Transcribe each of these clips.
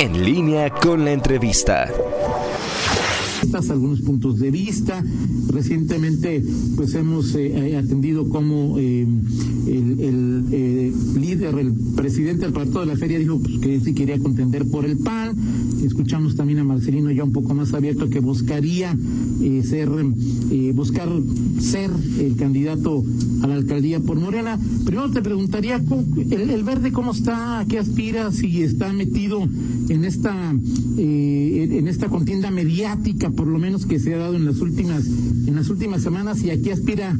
En línea con la entrevista algunos puntos de vista. Recientemente, pues hemos eh, atendido como eh, el, eh, líder, el presidente del partido de la feria dijo pues, que sí quería contender por el PAN. Escuchamos también a Marcelino ya un poco más abierto que buscaría ser, buscar ser el candidato a la alcaldía por Morena. Primero te preguntaría, el, el verde cómo está, a qué aspira, si está metido en esta, en esta contienda mediática por lo menos que se ha dado en las últimas, en las últimas semanas, y aquí aspira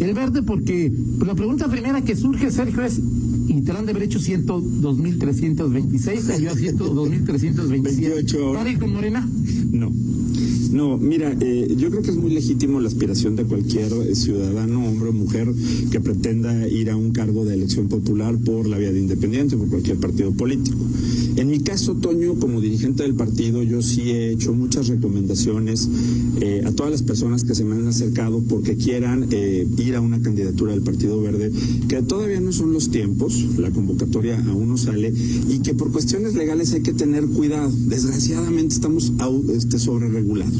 el verde, porque pues, la pregunta primera que surge, Sergio, es han de haber hecho 102.326, salió a 102.328. ¿Para ir con Morena? No. No, mira, eh, yo creo que es muy legítimo la aspiración de cualquier eh, ciudadano, hombre o mujer, que pretenda ir a un cargo de elección popular por la vía de independiente, por cualquier partido político. En mi caso, Toño, como dirigente del partido, yo sí he hecho muchas recomendaciones eh, a todas las personas que se me han acercado porque quieran ir a una candidatura del Partido Verde, que todavía no son los tiempos, la convocatoria aún no sale, y que por cuestiones legales hay que tener cuidado. Desgraciadamente estamos este, sobre regulados.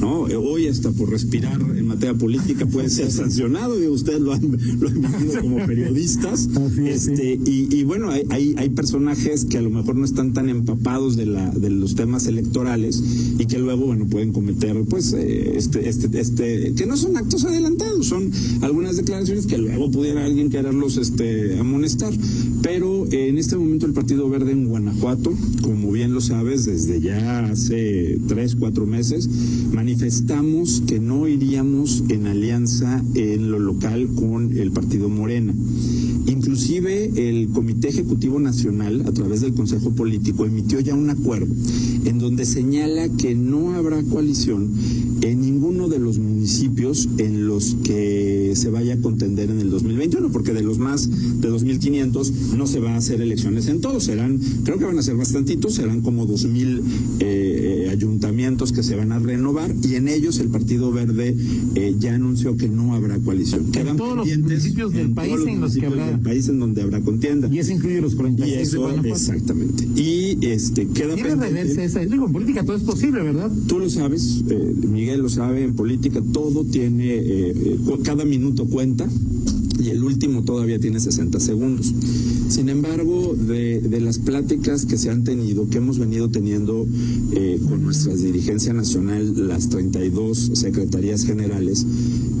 ¿No? Hoy hasta por respirar en materia política puede ser sancionado, y ustedes lo han, lo vivido como periodistas. este, y, bueno, hay, hay, personajes que a lo mejor no están tan empapados de, la, de los temas electorales y que luego, bueno, pueden cometer, pues, eh, este, este, este, que no son actos adelantados, son algunas declaraciones que luego pudiera alguien quererlos este, amonestar. Pero eh, en este momento el Partido Verde en Guanajuato, como bien lo sabes, desde ya hace tres, cuatro meses, manifestamos que no iríamos en alianza en lo local con el partido Morena. Inclusive el Comité Ejecutivo Nacional, a través del Consejo Político, emitió ya un acuerdo en donde señala que no habrá coalición en ninguno de los municipios en los que se vaya a contender en el 2021, porque de los más de 2.500 no se va a hacer elecciones en todos, serán, creo que van a ser bastantitos, serán como 2.000 eh, ayuntamientos que se van a renovar y en ellos el Partido Verde eh, ya anunció que no habrá coalición. en todos los municipios del país en los que habrá país en donde habrá contienda. Y eso incluye los 46 y eso, Exactamente. Y este queda pendiente. esa. Digo, en política todo es posible, ¿verdad? Tú lo sabes, eh, Miguel lo sabe, en política todo tiene, eh, eh, cada minuto cuenta el último todavía tiene 60 segundos. Sin embargo, de, las pláticas que se han tenido, que hemos venido teniendo eh, con nuestra dirigencia nacional, las 32 secretarías generales,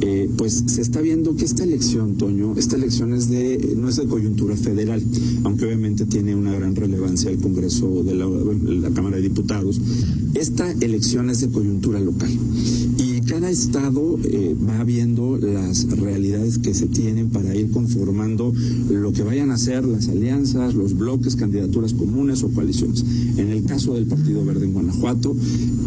eh, pues se está viendo que esta elección, Toño, esta elección es de, no es de coyuntura federal, aunque obviamente tiene una gran relevancia el Congreso de la Cámara de Diputados. Esta elección es de coyuntura local. Cada estado eh, va viendo las realidades que se tienen para ir conformando lo que vayan a ser las alianzas, los bloques, candidaturas comunes o coaliciones. En el caso del Partido Verde en Guanajuato,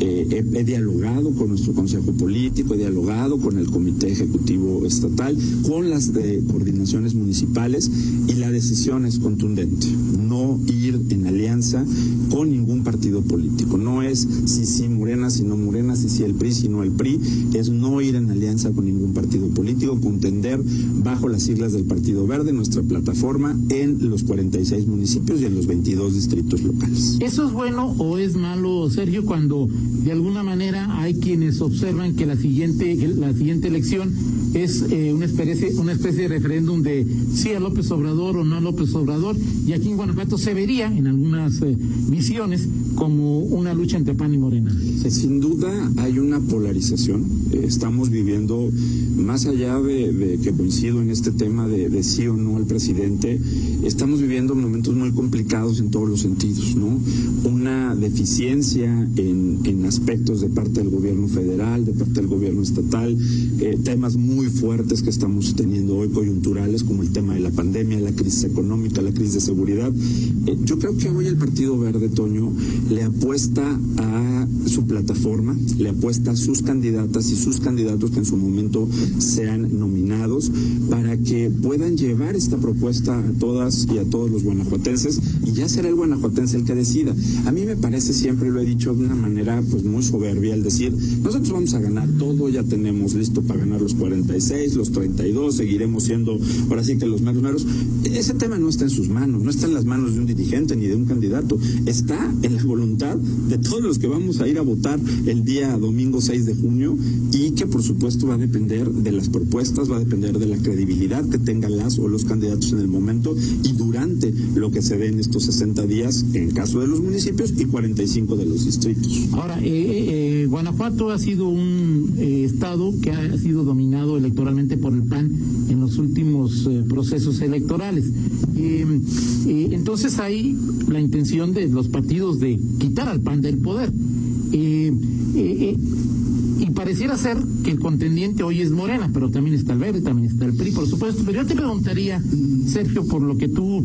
eh, he, dialogado con nuestro Consejo Político, he dialogado con el Comité Ejecutivo Estatal, con las de coordinaciones municipales y la decisión es contundente. No ir en alianza con ningún partido político. No es si sí Morena, si no Morena, si sí el PRI, si no el PRI es no ir en alianza con ningún partido político, contender bajo las siglas del Partido Verde, nuestra plataforma, en los 46 municipios y en los 22 distritos locales. ¿Eso es bueno o es malo, Sergio, cuando de alguna manera hay quienes observan que la siguiente, la siguiente elección es eh, una, especie, una especie de referéndum de sí a López Obrador o no a López Obrador, y aquí en Guanajuato se vería en algunas eh, visiones como una lucha entre PAN y Morena. Sin duda hay una polarización. Eh, estamos viviendo, más allá de, que coincido en este tema de, sí o no al presidente, estamos viviendo momentos muy complicados en todos los sentidos, ¿no? Una deficiencia en, en aspectos de parte del gobierno federal, de parte del gobierno estatal, temas muy fuertes que estamos teniendo hoy, coyunturales, como el tema de la pandemia, la crisis económica, la crisis de seguridad. Eh, yo creo que hoy el Partido Verde, Toño, le apuesta a su plataforma, le apuesta a sus candidatas y sus candidatos que en su momento sean nominados para que puedan llevar esta propuesta a todas y a todos los guanajuatenses y ya será el guanajuatense el que decida. A mí me parece, siempre lo he dicho de una manera pues muy soberbia, el decir, nosotros vamos a ganar todo, ya tenemos listo para ganar los 40 36, los 32, seguiremos siendo ahora sí que los meros meros. Ese tema no está en sus manos, no está en las manos de un dirigente ni de un candidato, está en la voluntad de todos los que vamos a ir a votar el día domingo 6 de junio y que por supuesto va a depender de las propuestas, va a depender de la credibilidad que tengan las o los candidatos en el momento y durante lo que se dé en estos 60 días en caso de los municipios y 45 de los distritos. Ahora, eh, eh, Guanajuato ha sido un eh, estado que ha sido dominado electoralmente por el PAN en los últimos procesos electorales. entonces hay la intención de los partidos de quitar al PAN del poder. Y pareciera ser que el contendiente hoy es Morena, pero también está el Verde, también está el PRI, por supuesto. Pero yo te preguntaría, Sergio, por lo que tú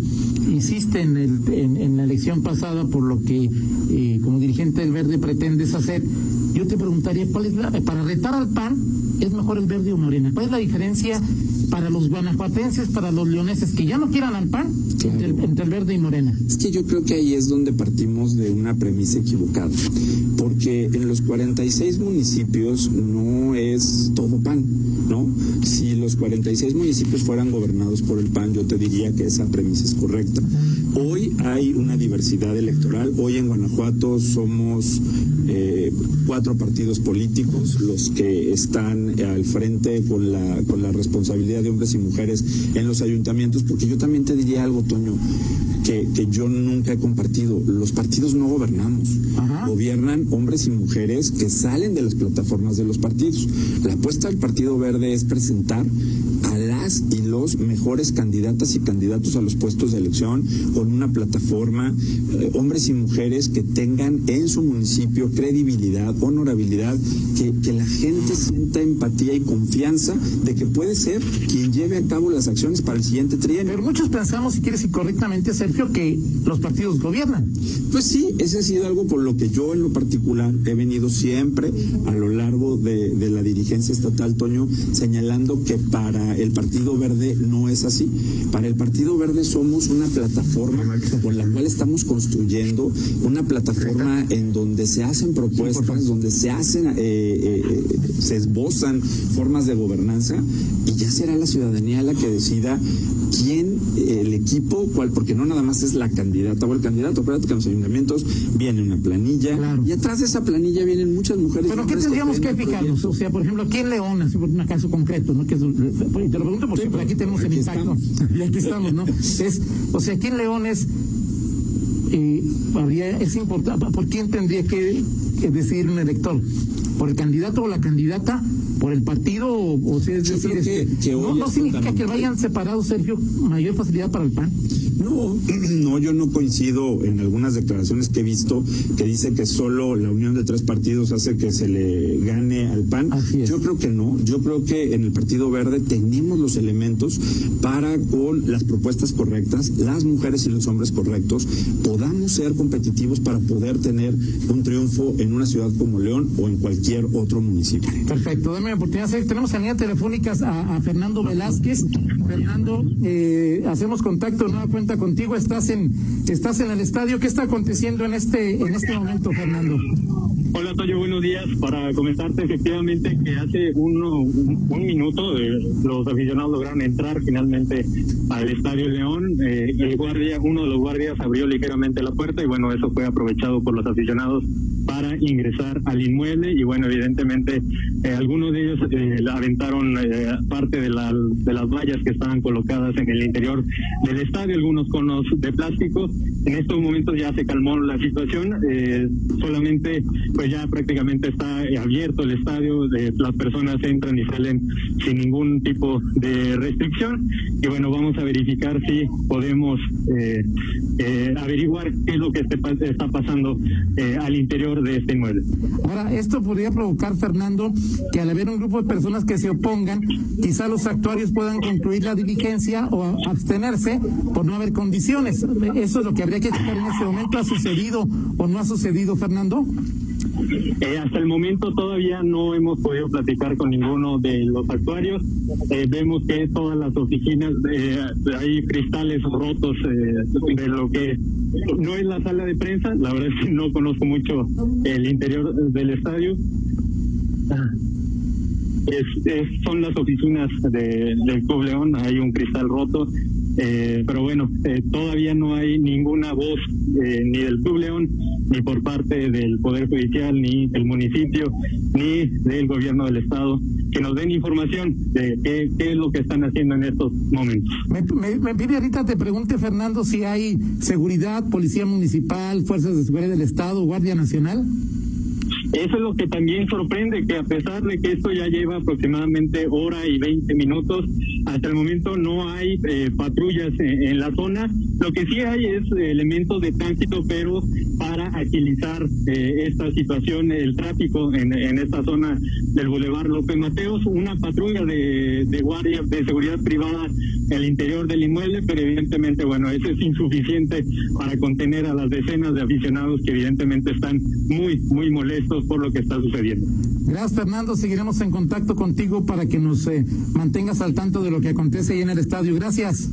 hiciste en, el, en, la elección pasada, por lo que eh, como dirigente del Verde pretendes hacer, yo te preguntaría, ¿cuál es la, para retar al PAN, es mejor el Verde o Morena? ¿Cuál es la diferencia para los guanajuatenses, para los leoneses que ya no quieran al PAN entre, el, Verde y Morena? Es que yo creo que ahí es donde partimos de una premisa equivocada, porque en los 46 municipios no es todo PAN, ¿no? Si los 46 municipios fueran gobernados por el PAN, yo te diría que esa premisa es correcta. Hoy hay una diversidad electoral, hoy en Guanajuato somos eh, cuatro partidos políticos los que están al frente con la, con la responsabilidad de hombres y mujeres en los ayuntamientos, porque yo también te diría algo, Toño, que, que yo nunca he compartido. Los partidos no gobernamos, gobiernan hombres y mujeres que salen de las plataformas de los partidos. La apuesta del Partido Verde es presentar las y los mejores candidatas y candidatos a los puestos de elección con una plataforma, eh, hombres y mujeres que tengan en su municipio credibilidad, honorabilidad, que, que la gente sienta empatía y confianza de que puede ser quien lleve a cabo las acciones para el siguiente trienio. Pero muchos pensamos, si quieres incorrectamente, Sergio, que los partidos gobiernan. Pues sí, ese ha sido algo por lo que yo en lo particular he venido siempre a lo largo de, de la dirigencia estatal, Toño, señalando que para el Partido Verde no es así. Para el Partido Verde somos una plataforma con la cual estamos construyendo una plataforma en donde se hacen propuestas, donde se hacen, eh, eh, se esbozan formas de gobernanza y ya será la ciudadanía la que decida quién, el equipo, cuál, porque no nada más es la candidata o el candidato, acuérdate que en los ayuntamientos viene una planilla y atrás de esa planilla vienen muchas mujeres. Pero ¿qué tendríamos que fijarnos? O sea, por ejemplo, aquí en León, así por un caso concreto, ¿no? Que te lo pregunto porque aquí tenemos el impacto. Y aquí estamos, ¿no? Es, o sea, aquí en León es eh, habría, es importante, ¿por quién tendría que, decidir un elector? ¿Por el candidato o la candidata? ¿Por el partido? O, sea, es decir, que, no, significa que vayan separados, Sergio, mayor facilidad para el PAN. No, no, yo no coincido en algunas declaraciones que he visto que dice que solo la unión de tres partidos hace que se le gane al PAN. Yo creo que no, yo creo que en el Partido Verde tenemos los elementos para con las propuestas correctas, las mujeres y los hombres correctos, podamos ser competitivos para poder tener un triunfo en una ciudad como León o en cualquier otro municipio. Perfecto, dame la oportunidad. Tenemos en línea telefónicas a, Fernando Velázquez. Fernando, eh, hacemos contacto nueva cuenta contigo. Estás en, estás en el estadio. ¿Qué está aconteciendo en este, en este momento, Fernando? Hola Toyo, buenos días. Para comentarte efectivamente que hace uno, un, minuto eh, los aficionados lograron entrar finalmente al Estadio León. Eh, el guardia, uno de los guardias abrió ligeramente la puerta y bueno, eso fue aprovechado por los aficionados para ingresar al inmueble y bueno, evidentemente eh, algunos de ellos eh, aventaron eh, parte de, la, de las vallas que estaban colocadas en el interior del estadio, algunos conos de plástico. En estos momentos ya se calmó la situación, solamente pues ya prácticamente está abierto el estadio, las personas entran y salen sin ningún tipo de restricción y bueno, vamos a verificar si podemos averiguar qué es lo que está pasando al interior de este inmueble. Ahora, esto podría provocar, Fernando, que al haber un grupo de personas que se opongan, quizá los actuarios puedan concluir la diligencia o abstenerse por no haber condiciones. Eso es lo que habría que checar en este momento. ¿Ha sucedido o no ha sucedido, Fernando? Eh, hasta el momento todavía no hemos podido platicar con ninguno de los actuarios. Eh, vemos que todas las oficinas eh, hay cristales rotos eh, de lo que no es la sala de prensa. La verdad es que no conozco mucho el interior del estadio. es, son las oficinas de, del Club León, hay un cristal roto, eh, pero bueno, eh, todavía no hay ninguna voz eh, ni del Club León, ni por parte del Poder Judicial, ni del municipio, ni del gobierno del Estado, que nos den información de qué, qué es lo que están haciendo en estos momentos. Me, me, me, pide ahorita, te pregunte Fernando, si hay seguridad, policía municipal, fuerzas de seguridad del Estado, Guardia Nacional. Eso es lo que también sorprende, que a pesar de que esto ya lleva aproximadamente hora y 20 minutos, hasta el momento no hay eh, patrullas en, la zona. Lo que sí hay es elementos de tránsito, pero para agilizar eh, esta situación, el tráfico en, en, esta zona del Boulevard López Mateos, una patrulla de, de guardia de seguridad privada en el interior del inmueble, pero evidentemente, bueno, eso es insuficiente para contener a las decenas de aficionados que evidentemente están muy, muy molestos por lo que está sucediendo. Gracias, Fernando. Seguiremos en contacto contigo para que nos eh, mantengas al tanto de lo que acontece ahí en el estadio. Gracias.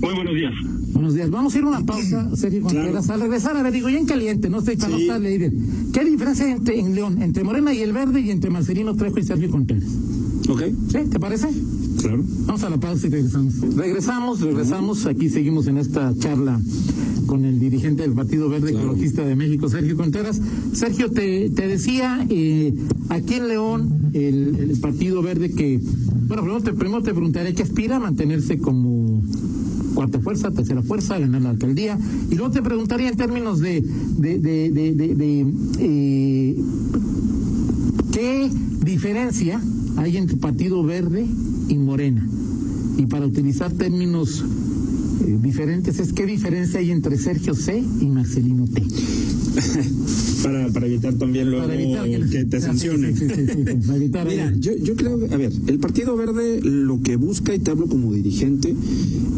Muy buenos días. Buenos días. Vamos a ir a una pausa, Sergio Contreras. Al regresar, a ver, digo, ya en caliente, no estoy para sí. no estar ¿Qué diferencia hay entre, en León, entre Morena y el Verde y entre Marcelino Trejo y Sergio Contreras? Ok. ¿Sí? ¿Te parece? Claro. Vamos a la pausa y regresamos. Regresamos, regresamos. Aquí seguimos en esta charla con el dirigente del Partido Verde claro. Ecologista de México, Sergio Contreras. Sergio, te, te decía, eh, aquí en León, el, el, Partido Verde que, bueno, primero te, primero te preguntaré qué aspira a mantenerse como cuarta fuerza, tercera fuerza, ganar la alcaldía. Y luego te preguntaría en términos de, de, eh, qué diferencia hay entre Partido Verde y Morena. Y para utilizar términos diferentes, es qué diferencia hay entre Sergio C y Marcelino T. para, para evitar también luego evitar que- que te Sí, sancionen. sí, sí, Mira, ahí. yo, yo creo, a ver, el Partido Verde lo que busca, y te hablo como dirigente,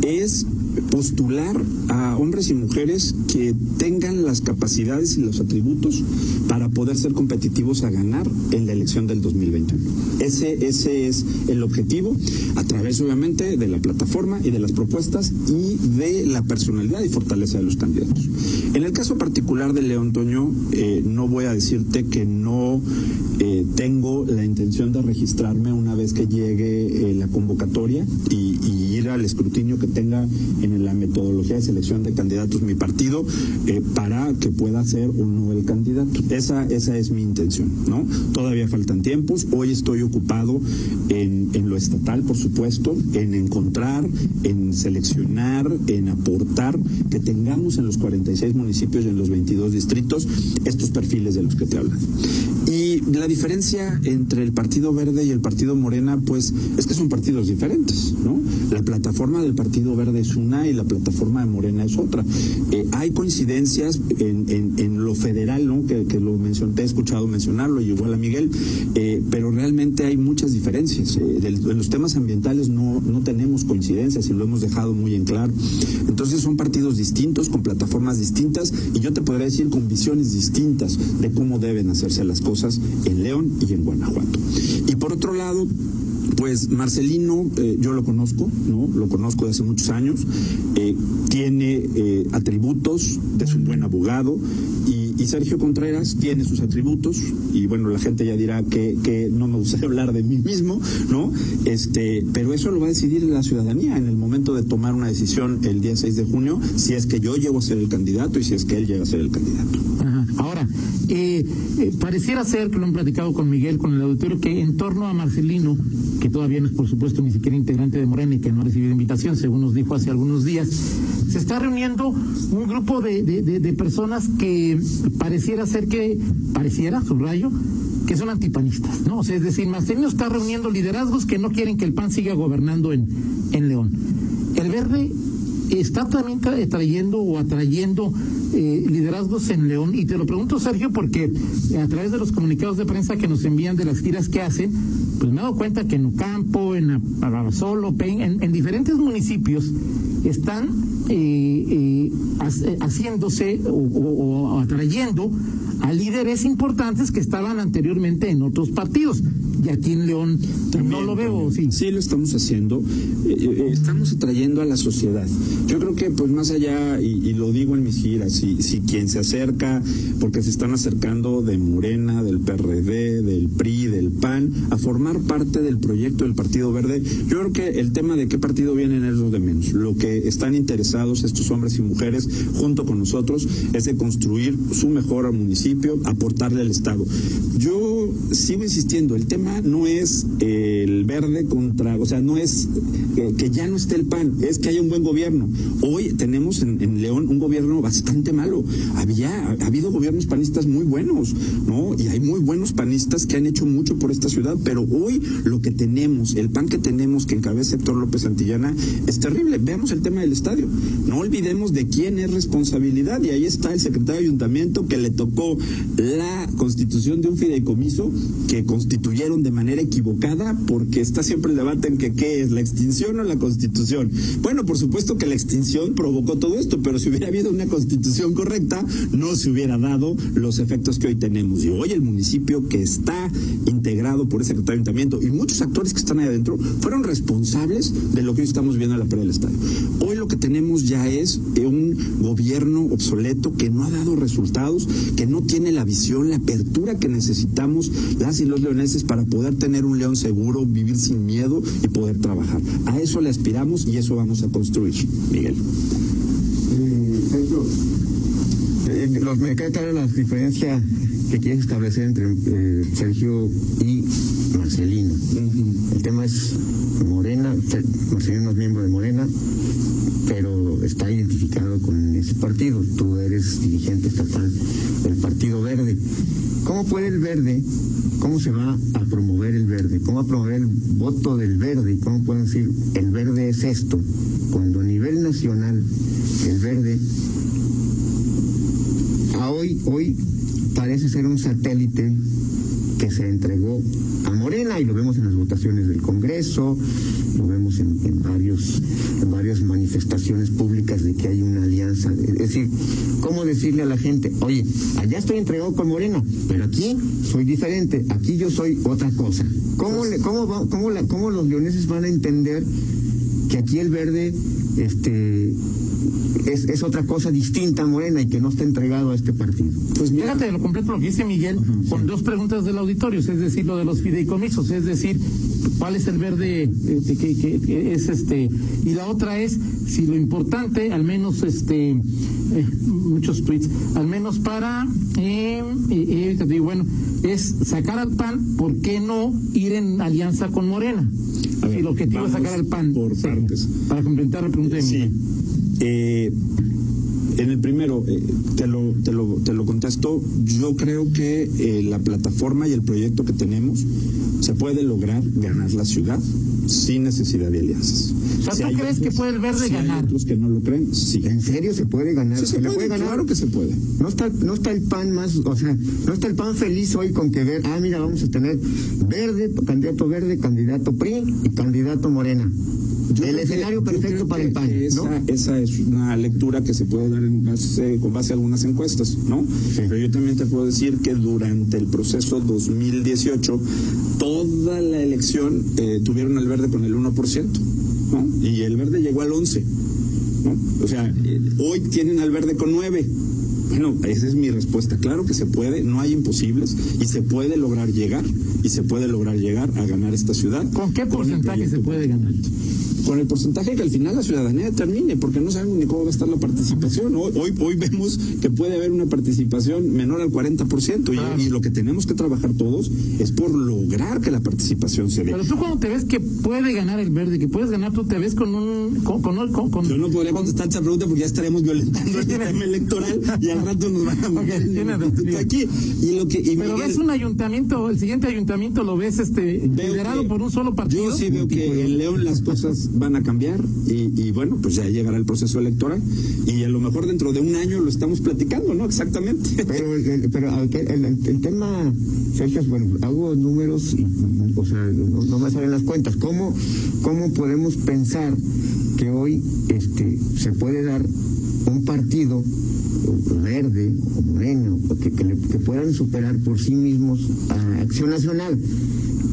es postular a hombres y mujeres que tengan las capacidades y los atributos para poder ser competitivos a ganar en la elección del 2021. Ese, ese es el objetivo, a través obviamente de la plataforma y de las propuestas y de la personalidad y fortaleza de los candidatos. En el caso particular de León Toño, eh, no voy a decirte que no eh, tengo la intención de registrarme una vez que llegue eh, la convocatoria y, ir al escrutinio que tenga en la metodología de selección de candidatos mi partido eh, para que pueda ser o no el candidato. Esa, esa es mi intención, ¿no? Todavía faltan tiempos. Hoy estoy ocupado en, en lo estatal, por supuesto, en encontrar, en seleccionar, en aportar que tengamos en los 46 municipios y en los 22 distritos estos perfiles de los que te hablan. La diferencia entre el Partido Verde y el Partido Morena, pues es que son partidos diferentes, ¿no? La plataforma del Partido Verde es una y la plataforma de Morena es otra. Eh, hay coincidencias en, en, en, lo federal, ¿no? Que, que lo mencioné, te he escuchado mencionarlo, y igual a Miguel, eh, pero realmente hay muchas diferencias. Eh, en los temas ambientales no, no tenemos coincidencias y lo hemos dejado muy en claro. Entonces son partidos distintos, con plataformas distintas, y yo te podría decir con visiones distintas de cómo deben hacerse las cosas en León y en Guanajuato. Y por otro lado, pues Marcelino, eh, yo lo conozco, ¿no? Lo conozco de hace muchos años, eh, tiene eh, atributos, es un buen abogado, y, Sergio Contreras tiene sus atributos, y bueno, la gente ya dirá que, que no me gustaría hablar de mí mismo, ¿no? Este, pero eso lo va a decidir la ciudadanía en el momento de tomar una decisión el día 6 de junio, si es que yo llego a ser el candidato y si es que él llega a ser el candidato. Ahora, eh, eh, pareciera ser que lo han platicado con Miguel, con el auditorio, que en torno a Marcelino, que todavía no es por supuesto ni siquiera integrante de Morena y que no ha recibido invitación, según nos dijo hace algunos días, se está reuniendo un grupo de, de personas que pareciera ser que, pareciera, subrayo, que son antipanistas, ¿no? O sea, es decir, Marcelino está reuniendo liderazgos que no quieren que el PAN siga gobernando en, en León. El verde está también tra trayendo o atrayendo eh, liderazgos en León. Y te lo pregunto, Sergio, porque a través de los comunicados de prensa que nos envían de las giras que hacen, pues me he dado cuenta que en Ocampo, en Abasolo, en, en diferentes municipios están eh, eh, haciéndose o, o, o atrayendo a líderes importantes que estaban anteriormente en otros partidos. Y aquí en León no lo veo, sí. Sí, lo estamos haciendo. Eh, eh, estamos atrayendo a la sociedad. Yo creo que, pues más allá, y, lo digo en mis giras, si, si quien se acerca, porque se están acercando de Morena, del PRD, del PRI, del PAN, a formar parte del proyecto del Partido Verde, yo creo que el tema de qué partido vienen es lo de menos. Lo que están interesados estos hombres y mujeres, junto con nosotros, es de construir su mejor municipio, aportarle al Estado. Yo sigo insistiendo, el tema no es el verde contra, o sea, no es eh, que ya no esté el PAN, es que haya un buen gobierno. Hoy tenemos en, León un gobierno bastante malo. Había ha habido gobiernos panistas muy buenos, ¿no? Y hay muy buenos panistas que han hecho mucho por esta ciudad, pero hoy lo que tenemos, el PAN que tenemos que encabeza Héctor López Santillana es terrible. Veamos el tema del estadio. No olvidemos de quién es responsabilidad y ahí está el secretario de ayuntamiento que le tocó la constitución de un fideicomiso que constituyeron de manera equivocada porque está siempre el debate en qué es la extinción o la constitución. Bueno, por supuesto que la extinción provocó todo esto, pero si hubiera habido una constitución correcta, no se hubiera dado los efectos que hoy tenemos. Y hoy el municipio que está integrado por ese ayuntamiento y muchos actores que están ahí adentro fueron responsables de lo que hoy estamos viendo en la pelea del estadio. Hoy lo que tenemos ya es un gobierno obsoleto que no ha dado resultados, que no tiene la visión, la apertura que necesitamos las y los leoneses para poder tener un león seguro, vivir sin miedo y poder trabajar. A eso le aspiramos y eso vamos a construir, Miguel. Eh, los, me queda clara la diferencia que quieres establecer entre eh, Sergio y Marcelino. El tema es Morena, Marcelino es miembro de Morena, pero está identificado con ese partido. Tú eres dirigente estatal del Partido Verde. ¿Cómo puede el verde, cómo se va a promover el verde? ¿Cómo va a promover el voto del verde? ¿Cómo pueden decir el verde es esto? Cuando a nivel nacional el verde a hoy, hoy parece ser un satélite que se lo vemos en las votaciones del Congreso, lo vemos en, varios, en varias manifestaciones públicas de que hay una alianza. Es decir, ¿cómo decirle a la gente, oye, allá estoy entregado con Morena, pero aquí soy diferente, aquí yo soy otra cosa? ¿Cómo, cómo, cómo, cómo los leoneses van a entender que aquí el verde este, es, es, otra cosa distinta a Morena y que no está entregado a este partido. Pues fíjate lo completo lo que dice Miguel con dos preguntas del auditorio, es decir, lo de los fideicomisos, es decir, cuál es el verde eh, que, es este y la otra es si lo importante, al menos este eh, muchos tweets, al menos para eh, eh bueno es sacar al PAN, ¿por qué no ir en alianza con Morena? si el objetivo es sacar al PAN. Por partes. Para complementar la pregunta de sí. Eh, en el primero, eh, te, lo, te, lo, te lo contesto, yo creo que eh, la plataforma y el proyecto que tenemos se puede lograr ganar la ciudad sin necesidad de alianzas. ¿tú crees que puede el verde ganar? otros que no lo creen, sí. ¿En serio se puede ganar? se, puede, ganar? Claro que se puede. No está, no está el PAN más, o sea, no está el PAN feliz hoy con que ver, ah, mira, vamos a tener verde, candidato verde, candidato PRI y candidato Morena el escenario perfecto para el PAN. Esa, esa, es una lectura que se puede dar en base, con base a algunas encuestas, ¿no? Pero yo también te puedo decir que durante el proceso 2018, toda la elección eh, tuvieron al verde con el 1%, ¿no? Y el verde llegó al 11%, ¿no? O sea, eh, hoy tienen al verde con 9%. Bueno, esa es mi respuesta. Claro que se puede, no hay imposibles y se puede lograr llegar y se puede lograr llegar a ganar esta ciudad. ¿Con qué porcentaje se puede ganar? Con el porcentaje que al final la ciudadanía determine, porque no sabemos ni cómo va a estar la participación. Hoy, hoy, vemos que puede haber una participación menor al 40%, y, y, lo que tenemos que trabajar todos es por lograr que la participación se dé. Pero tú cuando te ves que puede ganar el verde, que puedes ganar, tú te ves con un... Con, con, Yo no podría contestar esta pregunta porque ya estaremos violentando el tema electoral y al rato nos van a okay, aquí. Y lo que, Pero ves un ayuntamiento, el siguiente ayuntamiento lo ves este liderado por un solo partido. Yo sí veo que en León las cosas van a cambiar y, bueno, pues ya llegará el proceso electoral y a lo mejor dentro de un año lo estamos platicando, ¿no? Exactamente. Pero, el, pero el, tema, Sergio, bueno, hago números y, o sea, no, me salen las cuentas. ¿Cómo, ¿Cómo podemos pensar que hoy este, se puede dar un partido Verde o Moreno, que, que, que puedan superar por sí mismos a Acción Nacional.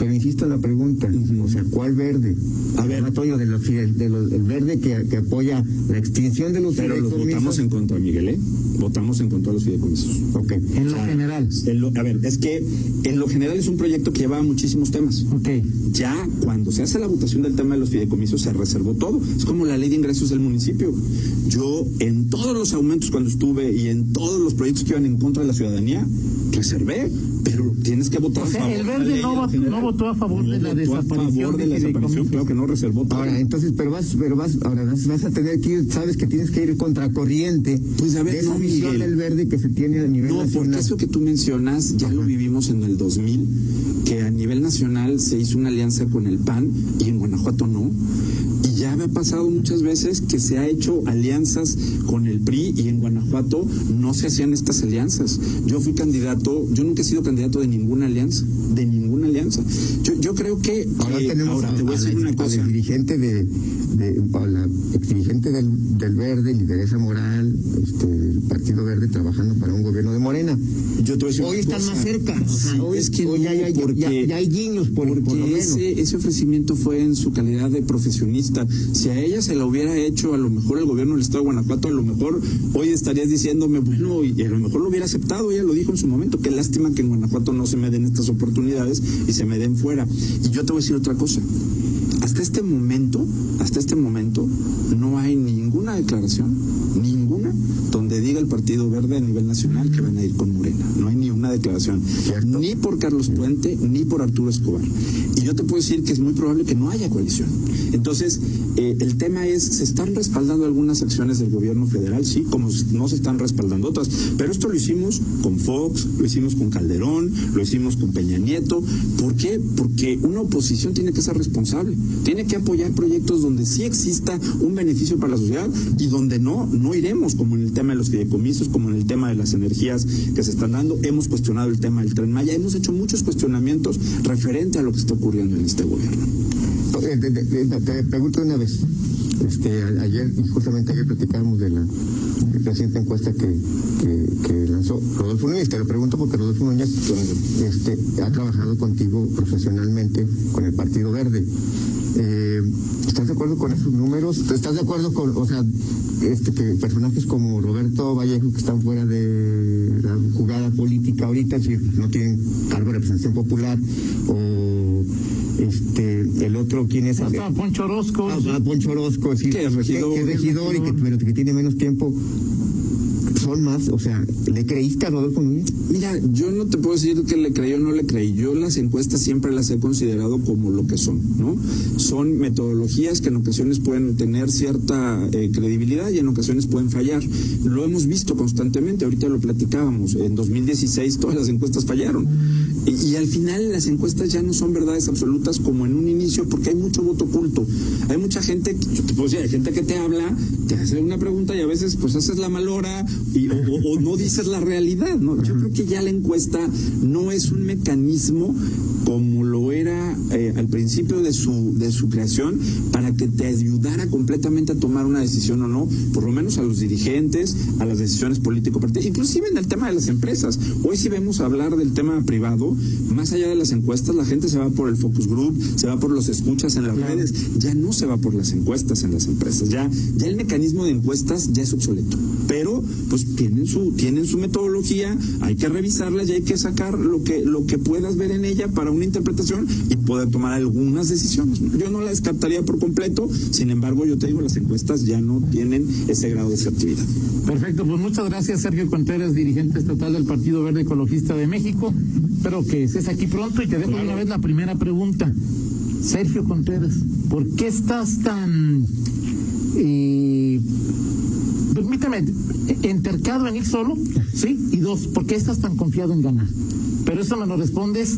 Pero insisto en la pregunta, o sea, ¿cuál verde? A ver. Toño, de los, fide- de los- el verde que, que apoya la extinción de los Pero los votamos en contra, Miguel, ¿eh? Votamos en contra de los fideicomisos. Ok. En lo general. En lo- a ver, es que en lo general es un proyecto que lleva muchísimos temas. Ok. Ya cuando se hace la votación del tema de los fideicomisos se reservó todo. Es como la ley de ingresos del municipio. Yo en todos los aumentos cuando estuve y en todos los proyectos que iban en contra de la ciudadanía, reservé. Pero tienes que votar O sea, a favor el de la verde ley no general. no votó a favor de la desaparición A favor de de la desaparición, fideicomisos. claro que no reservó todo. Ahora, entonces, pero vas, pero vas, ahora vas, vas a tener que ir, sabes que tienes que ir contracorriente Pues, a ver, de esa no, visión del verde que se tiene a nivel No, porque nacional. eso que tú mencionas ya lo vivimos en el 2000, que a nivel nacional se hizo una alianza con el PAN y en Guanajuato no. Ya me ha pasado muchas veces que se ha hecho alianzas con el PRI y en Guanajuato no se hacían estas alianzas. Yo fui candidato, yo nunca he sido candidato de ninguna alianza, de ninguna alianza. Yo creo que, Ahora que- tenemos ahora te voy a decir una cosa. dirigente de, de a la exdirigente del, del Verde, lideresa moral, este, Partido Verde, trabajando para un gobierno de Morena. Yo te voy a decir Hoy están cosa. más cerca, o sea, Sí, hoy, es que hoy ya, ya- ya- porque- ya- ya hay guiños por, por lo Porque menos. ese, ese ofrecimiento fue en su calidad de profesionista. Si a ella se la hubiera hecho a lo mejor el gobierno del Estado de Guanajuato, a lo mejor hoy estarías diciéndome, bueno, y a lo mejor lo hubiera aceptado, ella lo dijo en su momento, qué lástima que en Guanajuato no se me den estas oportunidades y se me den fuera. Y yo te voy a decir otra cosa. Hasta este momento, hasta este momento, no hay ninguna declaración, donde diga el Partido Verde a nivel nacional que van a ir con Morena. No hay ni una declaración. Cierto. Ni por Carlos Puente, ni por Arturo Escobar. Y yo te puedo decir que es muy probable que no haya coalición. Entonces, eh, el tema es, ¿se están respaldando algunas acciones del gobierno federal? Sí, como no se están respaldando otras. Pero esto lo hicimos con Fox, lo hicimos con Calderón, lo hicimos con Peña Nieto. ¿Por qué? Porque una oposición tiene que ser responsable. Tiene que apoyar proyectos donde sí exista un beneficio para la sociedad y donde no, no iremos, como en el tema de los fideicomisos, como en el tema de las energías que se están dando. Hemos cuestionado el tema del tren Maya, hemos hecho muchos cuestionamientos referente a lo que está ocurriendo en este gobierno. Eh, de- de- de- te pregunto una vez. Este, a- ayer, y justamente ayer platicábamos de la reciente encuesta que, que, que lanzó Rodolfo Núñez. Te lo pregunto porque Rodolfo Núñez este, ha trabajado contigo profesionalmente con el Partido Verde. Eh, ¿Estás de acuerdo con esos números? ¿Estás de acuerdo con, o sea, este, que personajes como Roberto Vallejo que están fuera de la jugada política ahorita, decir, no tienen cargo de representación popular, o este, el otro, ¿quién es? Hasta Poncho Orozco. Ah, Poncho Orozco, sí, Que es regidor. que, que es regidor y que, pero que tiene menos tiempo. Son más, o sea, ¿le creíste a Rodolfo Núñez? Mira, yo no te puedo decir que le creí o no le creí. Yo las encuestas siempre las he considerado como lo que son, ¿no? Son metodologías que en ocasiones pueden tener cierta eh, credibilidad y en ocasiones pueden fallar. Lo hemos visto constantemente, ahorita lo platicábamos. En 2016 todas las encuestas fallaron. Y, y al final las encuestas ya no son verdades absolutas como en un inicio porque hay mucho voto oculto. Hay mucha gente, yo te puedo decir, hay gente que te habla, te hace una pregunta y a veces pues haces la malora y, o, o- no dices la realidad, ¿no? Yo creo que ya la encuesta no es un mecanismo como lo era eh, al principio de su, de su creación para que te ayudara completamente a tomar una decisión o no, por lo menos a los dirigentes, a las decisiones político-partidistas, inclusive en el tema de las empresas. Hoy si vemos hablar del tema privado, más allá de las encuestas, la gente se va por el focus group, se va por los escuchas en las redes, ya no se va por las encuestas en las empresas, ya, ya el mecanismo de encuestas ya es obsoleto. Pero pues tienen su, tienen su metodología, hay que revisarla y hay que sacar lo que, lo que puedas ver en ella para una interpretación y poder tomar algunas decisiones. Yo no la descartaría por completo, sin embargo, yo te digo, las encuestas ya no tienen ese grado de efectividad. Perfecto, pues muchas gracias Sergio Contreras, dirigente estatal del Partido Verde Ecologista de México. Espero que estés aquí pronto y te dejo de una vez la primera pregunta. Sergio Contreras, ¿por qué estás tan... eh, permíteme, entercado en ir solo? ¿Sí? Y dos, ¿por qué estás tan confiado en ganar? Pero eso me lo respondes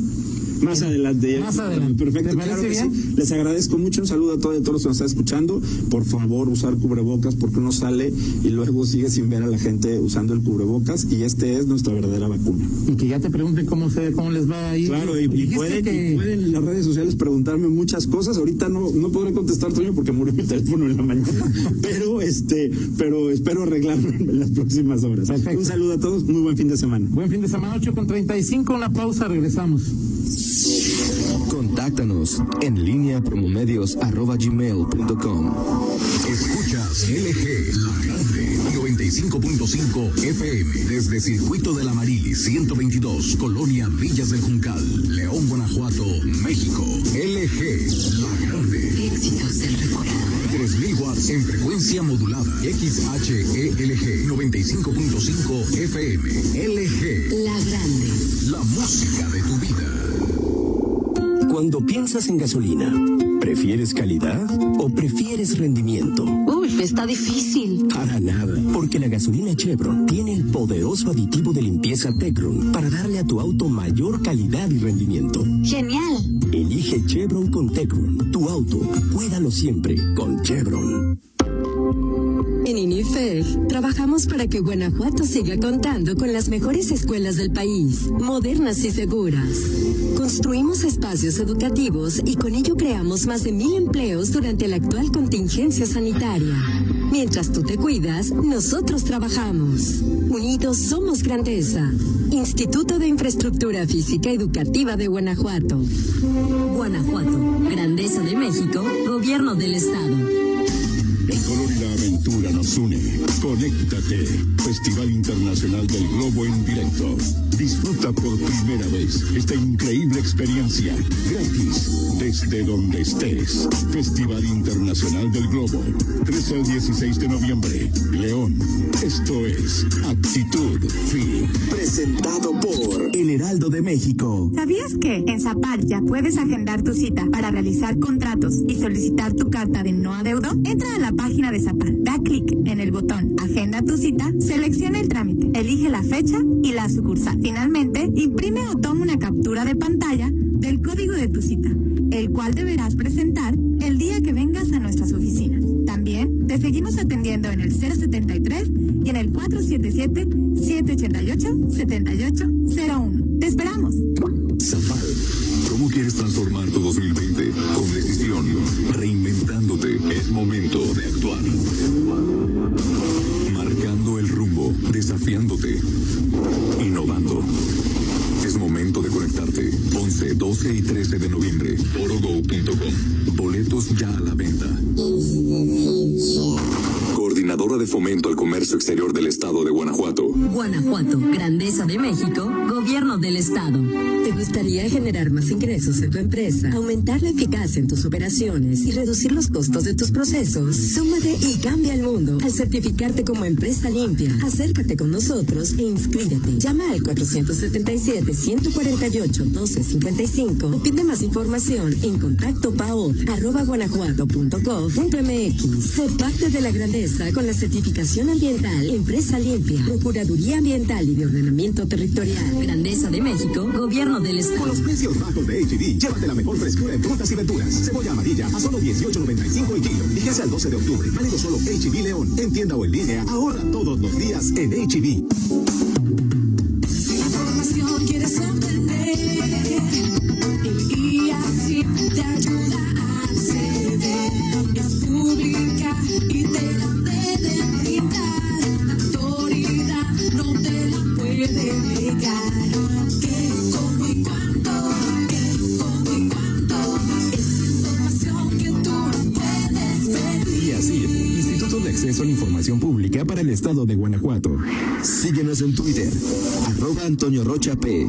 Más adelante. Más adelante. Perfecto. ¿Te parece claro que sí. Les agradezco mucho. Un saludo a todos, a todos los que nos están escuchando. Por favor, usar cubrebocas porque uno sale y luego sigue sin ver a la gente usando el cubrebocas y este es nuestra verdadera vacuna. Y que ya te pregunten cómo se cómo les va ahí. Claro, y, pueden, que- y pueden en las redes sociales preguntarme muchas cosas. Ahorita no, no podré contestar, Toño, porque murió mi teléfono en la mañana. pero este, pero espero arreglarlo en las próximas horas. Perfecto. Un saludo a todos, muy buen fin de semana. Buen fin de semana, 8 con 35, una pausa, regresamos. Contáctanos en línea promomedios.com. Escuchas LG, la grande, 95.5 FM, desde Circuito de la Marili, 122, Colonia Villas del Juncal, León, Guanajuato, México. LG, la grande. Éxitos del recuerdo. 3000 watts en frecuencia modulada. XHELG, 95.5 FM. LG, La grande. la música de tu vida. Cuando piensas en gasolina, ¿prefieres calidad o prefieres rendimiento? Uy, está difícil. Para nada, porque la gasolina Chevron tiene el poderoso aditivo de limpieza Tecron para darle a tu auto mayor calidad y rendimiento. Genial. Elige Chevron con Tecron. Tu auto, cuídalo siempre con Chevron. En INIFER trabajamos para que Guanajuato siga contando con las mejores escuelas del país, modernas y seguras. Construimos espacios educativos y con ello creamos más de mil empleos durante la actual contingencia sanitaria. Mientras tú te cuidas, nosotros trabajamos. Unidos somos grandeza. Instituto de Infraestructura Física Educativa de Guanajuato. Guanajuato. Grandeza de México. Gobierno del Estado. El color y la aventura nos une. Conéctate. Festival Internacional del Globo en directo. Disfruta por primera vez esta increíble experiencia. Gratis. Desde donde estés. Festival Internacional del Globo. 13 al 16 de noviembre. León. Esto es Actitud Fin. Presentado por El Heraldo de México. ¿Sabías que en Zapal ya puedes agendar tu cita para realizar contratos y solicitar tu carta de no adeudo? Entra a la página de Zapal, da clic en el botón Agenda tu cita, selecciona el trámite, elige la fecha y la sucursal. Finalmente, imprime o toma una captura de pantalla del código de tu cita, el cual deberás presentar el día que vengas a nuestras oficinas. También te seguimos atendiendo en el 073 y en el 477-788-7801. Te esperamos. Zapal. ¿Cómo quieres transformar tu 2020? Reinventándote. Es momento de actuar. Marcando el rumbo, desafiándote, innovando. Es momento de conectarte. 11, 12 y 13 de noviembre. Orogo.com. Boletos ya a la venta. Fomento al Comercio Exterior del Estado de Guanajuato. Guanajuato. Grandeza de México. Gobierno del Estado. ¿Te gustaría generar más ingresos en tu empresa, aumentar la eficacia en tus operaciones y reducir los costos de tus procesos? Súmate y cambia el mundo al certificarte como empresa limpia. Acércate con nosotros e inscríbete. Llama al 477-148-1255 o pide más información en contacto paot arroba guanajuato.gov.mx. Sé parte de la grandeza con la certificación ambiental Empresa Limpia, Procuraduría Ambiental y de Ordenamiento Territorial. Grandeza de México. Gobierno del Con Estado. los precios bajos de HB, llévate la mejor frescura en frutas y verduras. Cebolla amarilla a solo 18.95 el kilo. Fíjese al 12 de octubre. Válido solo HB León. En tienda o en línea. Ahorra todos los días en HB. Antonio Rocha P